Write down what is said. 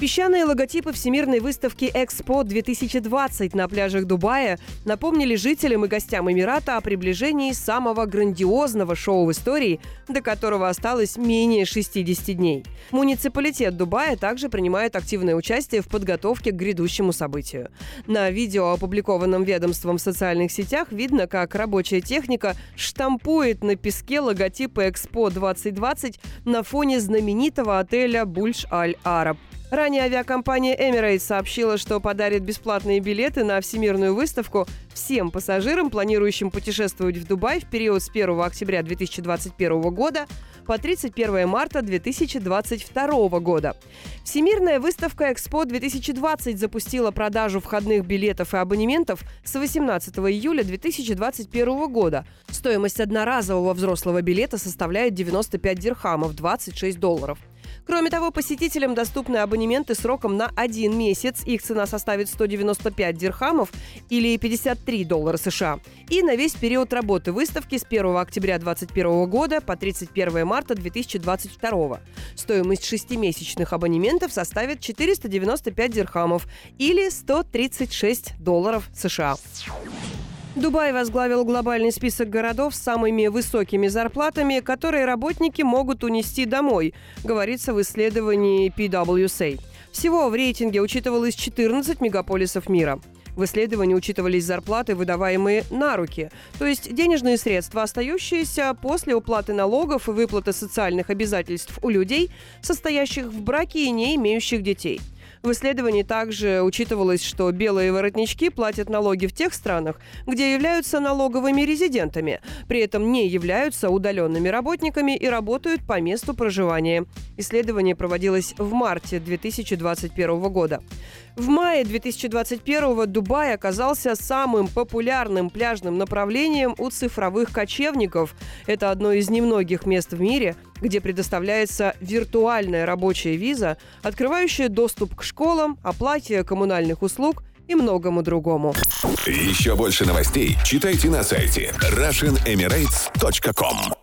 Песчаные логотипы Всемирной выставки «Экспо 2020» на пляжах Дубая напомнили жителям и гостям Эмирата о приближении самого грандиозного шоу в истории, до которого осталось менее 60 дней. Муниципалитет Дубая также принимает активное участие в подготовке к грядущему событию. На видео, опубликованном ведомством в социальных сетях, видно, как рабочая техника штампует на песке логотипы «Экспо 2020» на фоне знаменитого отеля «Бульш-Аль-Араб». Ранее авиакомпания Emirates сообщила, что подарит бесплатные билеты на Всемирную выставку всем пассажирам, планирующим путешествовать в Дубай в период с 1 октября 2021 года по 31 марта 2022 года. Всемирная выставка Экспо 2020 запустила продажу входных билетов и абонементов с 18 июля 2021 года. Стоимость одноразового взрослого билета составляет 95 дирхамов, 26 долларов. Кроме того, посетителям доступны абонементы сроком на один месяц. Их цена составит 195 дирхамов или 53 доллара США. И на весь период работы выставки с 1 октября 2021 года по 31 марта 2022. Стоимость шестимесячных абонементов составит 495 дирхамов или 136 долларов США. Дубай возглавил глобальный список городов с самыми высокими зарплатами, которые работники могут унести домой, говорится в исследовании PwC. Всего в рейтинге учитывалось 14 мегаполисов мира. В исследовании учитывались зарплаты, выдаваемые на руки, то есть денежные средства, остающиеся после уплаты налогов и выплаты социальных обязательств у людей, состоящих в браке и не имеющих детей – в исследовании также учитывалось, что белые воротнички платят налоги в тех странах, где являются налоговыми резидентами, при этом не являются удаленными работниками и работают по месту проживания. Исследование проводилось в марте 2021 года. В мае 2021 Дубай оказался самым популярным пляжным направлением у цифровых кочевников. Это одно из немногих мест в мире, где предоставляется виртуальная рабочая виза, открывающая доступ к школам, оплате коммунальных услуг и многому другому. Еще больше новостей читайте на сайте RussianEmirates.com